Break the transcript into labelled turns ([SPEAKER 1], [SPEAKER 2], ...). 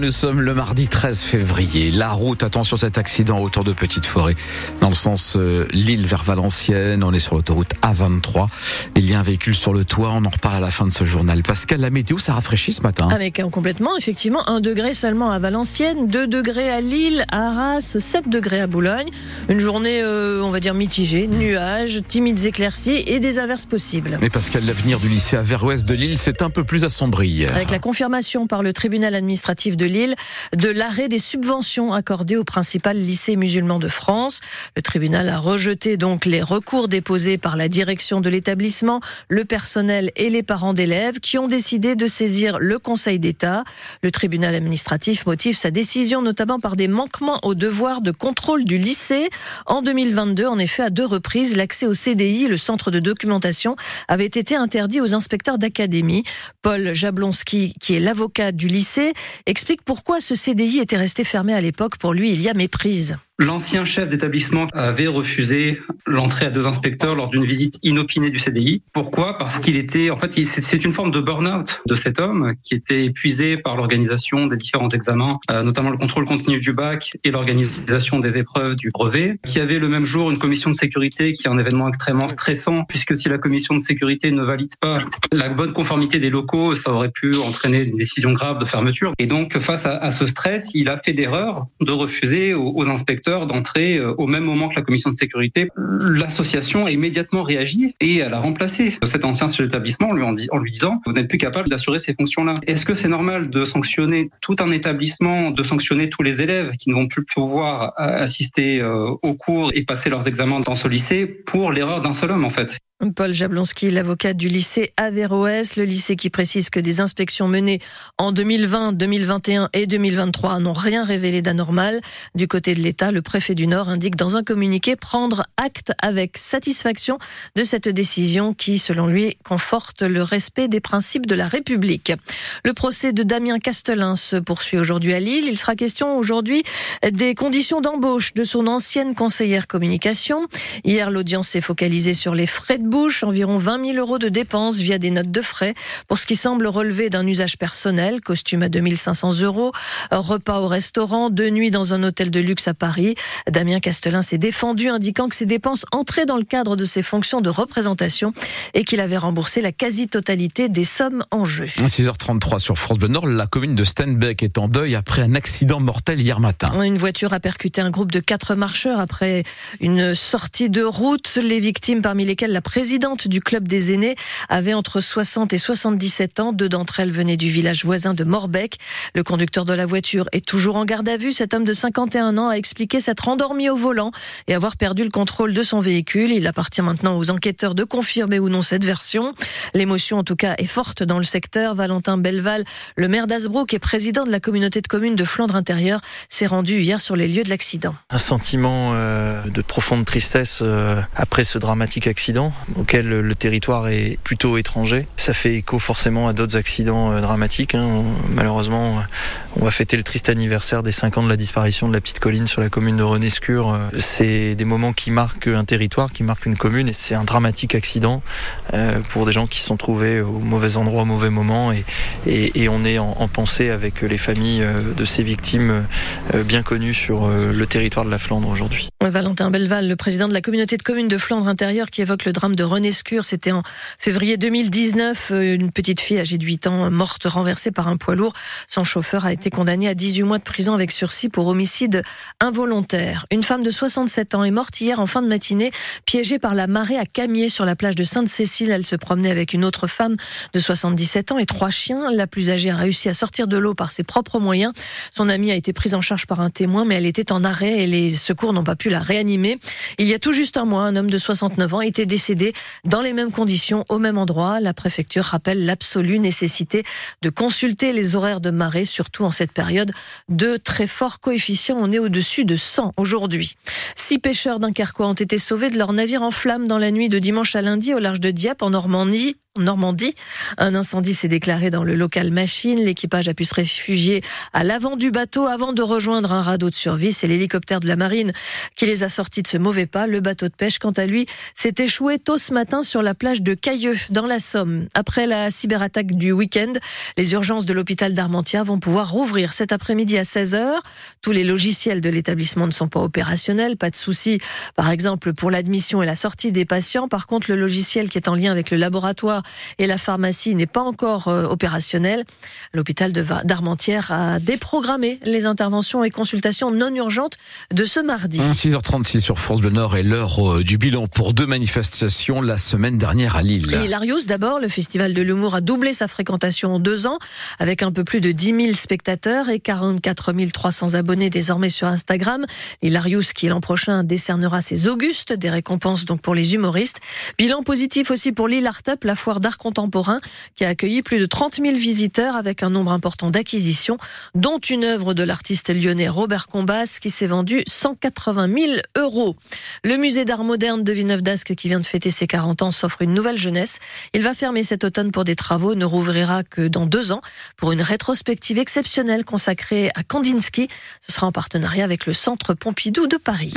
[SPEAKER 1] Nous sommes le mardi 13 février. La route, attention cet accident autour de Petite Forêt, dans le sens euh, Lille vers Valenciennes. On est sur l'autoroute A23. Il y a un véhicule sur le toit. On en reparle à la fin de ce journal. Pascal, la météo, ça rafraîchit ce matin.
[SPEAKER 2] Avec un complètement, effectivement, 1 degré seulement à Valenciennes, 2 degrés à Lille, à Arras, 7 degrés à Boulogne. Une journée, euh, on va dire, mitigée, nuages, timides éclaircies et des averses possibles.
[SPEAKER 1] Mais Pascal, l'avenir du lycée à Vers-Ouest de Lille, c'est un peu plus assombri hier.
[SPEAKER 2] Avec la confirmation par le tribunal administratif de de Lille de l'arrêt des subventions accordées au principal lycée musulman de France. Le tribunal a rejeté donc les recours déposés par la direction de l'établissement, le personnel et les parents d'élèves qui ont décidé de saisir le Conseil d'État. Le tribunal administratif motive sa décision notamment par des manquements au devoir de contrôle du lycée. En 2022, en effet, à deux reprises, l'accès au CDI, le centre de documentation, avait été interdit aux inspecteurs d'académie. Paul Jablonski, qui est l'avocat du lycée, explique pourquoi ce CDI était resté fermé à l'époque. Pour lui, il y a méprise.
[SPEAKER 3] L'ancien chef d'établissement avait refusé l'entrée à deux inspecteurs lors d'une visite inopinée du CDI. Pourquoi? Parce qu'il était, en fait, c'est une forme de burn-out de cet homme qui était épuisé par l'organisation des différents examens, euh, notamment le contrôle continu du bac et l'organisation des épreuves du brevet, qui avait le même jour une commission de sécurité qui est un événement extrêmement stressant, puisque si la commission de sécurité ne valide pas la bonne conformité des locaux, ça aurait pu entraîner une décision grave de fermeture. Et donc, face à, ce stress, il a fait d'erreur de refuser aux inspecteurs d'entrer euh, au même moment que la commission de sécurité. L'association a immédiatement réagi et elle a remplacé cet ancien d'établissement en lui, disant vous n'êtes plus capable d'assurer ces fonctions-là. Est-ce que c'est normal de sanctionner tout un établissement, de sanctionner tous les élèves qui ne vont plus pouvoir assister euh, aux cours et passer leurs examens dans ce lycée pour l'erreur d'un seul homme en fait?
[SPEAKER 2] Paul Jablonski, l'avocat du lycée Averroès, le lycée qui précise que des inspections menées en 2020, 2021 et 2023 n'ont rien révélé d'anormal. Du côté de l'État, le préfet du Nord indique dans un communiqué prendre acte avec satisfaction de cette décision qui, selon lui, conforte le respect des principes de la République. Le procès de Damien Castelin se poursuit aujourd'hui à Lille. Il sera question aujourd'hui des conditions d'embauche de son ancienne conseillère communication. Hier, l'audience s'est focalisée sur les frais de bouche, environ 20 000 euros de dépenses via des notes de frais pour ce qui semble relever d'un usage personnel, costume à 2500 euros, repas au restaurant, deux nuits dans un hôtel de luxe à Paris. Damien Castelin s'est défendu, indiquant que ces dépenses entraient dans le cadre de ses fonctions de représentation et qu'il avait remboursé la quasi-totalité des sommes en jeu.
[SPEAKER 1] 6h33 sur France Bleu Nord, la commune de Stenbeck est en deuil après un accident mortel hier matin.
[SPEAKER 2] Une voiture a percuté un groupe de quatre marcheurs après une sortie de route. Les victimes, parmi lesquelles la présidente du club des aînés, avait entre 60 et 77 ans. Deux d'entre elles venaient du village voisin de Morbec. Le conducteur de la voiture est toujours en garde à vue. Cet homme de 51 ans a expliqué s'être endormi au volant et avoir perdu le contrôle de son véhicule. Il appartient maintenant aux enquêteurs de confirmer ou non cette version. L'émotion, en tout cas, est forte dans le secteur. Valentin Belval, le maire d'Asbrook et président de la communauté de communes de Flandre intérieure, s'est rendu hier sur les lieux de l'accident.
[SPEAKER 4] Un sentiment euh, de profonde tristesse euh, après ce dramatique accident auquel le territoire est plutôt étranger. Ça fait écho forcément à d'autres accidents euh, dramatiques. Hein. Malheureusement, euh, on va fêter le triste anniversaire des 5 ans de la disparition de la petite colline sur la commune de Renescure. Euh, c'est des moments qui marquent un territoire, qui marquent une commune, et c'est un dramatique accident pour des gens qui se sont trouvés au mauvais endroit au mauvais moment. Et, on est en, pensée avec les familles de ces victimes bien connues sur le territoire de la Flandre aujourd'hui.
[SPEAKER 2] Valentin Belval, le président de la communauté de communes de Flandre intérieure, qui évoque le drame de Renescure. C'était en février 2019. Euh, une petite fille âgée de 8 ans morte renversée par un poids lourd. Son chauffeur a été condamné à 18 mois de prison avec sursis pour homicide involontaire. Une femme de 67 ans est morte hier en fin de matinée, piégée par la marée à Camier sur la plage de Sainte-Cécile. Elle se promenait avec une autre femme de 77 ans et trois chiens. La plus âgée a réussi à sortir de l'eau par ses propres moyens. Son amie a été prise en charge par un témoin, mais elle était en arrêt et les secours n'ont pas pu la réanimer. Il y a tout juste un mois, un homme de 69 ans était décédé dans les mêmes conditions, au même endroit. La préfecture rappelle l'absolue nécessité de consulter les horaires de marée, surtout en cette période de très forts coefficients. On est au-dessus de 100 aujourd'hui. Six pêcheurs d'un Dunkerquois ont été sauvés de leur navire en flammes dans la nuit de dimanche à lundi au large de Dieppe en Normandie. Normandie. Un incendie s'est déclaré dans le local machine. L'équipage a pu se réfugier à l'avant du bateau avant de rejoindre un radeau de survie. C'est l'hélicoptère de la marine qui les a sortis de ce mauvais pas. Le bateau de pêche, quant à lui, s'est échoué tôt ce matin sur la plage de Cailleux, dans la Somme. Après la cyberattaque du week-end, les urgences de l'hôpital d'Armentières vont pouvoir rouvrir cet après-midi à 16h. Tous les logiciels de l'établissement ne sont pas opérationnels. Pas de souci, par exemple, pour l'admission et la sortie des patients. Par contre, le logiciel qui est en lien avec le laboratoire et la pharmacie n'est pas encore euh, opérationnelle. L'hôpital d'Armentières a déprogrammé les interventions et consultations non urgentes de ce mardi.
[SPEAKER 1] 6h36 sur France Bleu Nord et l'heure euh, du bilan pour deux manifestations la semaine dernière à Lille.
[SPEAKER 2] Hilarious d'abord, le festival de l'humour a doublé sa fréquentation en deux ans avec un peu plus de 10 000 spectateurs et 44 300 abonnés désormais sur Instagram. Hilarious qui l'an prochain décernera ses Augustes, des récompenses donc pour les humoristes. Bilan positif aussi pour Lille Art Up, la foire d'art contemporain qui a accueilli plus de 30 000 visiteurs avec un nombre important d'acquisitions, dont une œuvre de l'artiste lyonnais Robert Combas qui s'est vendue 180 000 euros. Le musée d'art moderne de Villeneuve-d'Ascq qui vient de fêter ses 40 ans s'offre une nouvelle jeunesse. Il va fermer cet automne pour des travaux, ne rouvrira que dans deux ans pour une rétrospective exceptionnelle consacrée à Kandinsky. Ce sera en partenariat avec le Centre Pompidou de Paris.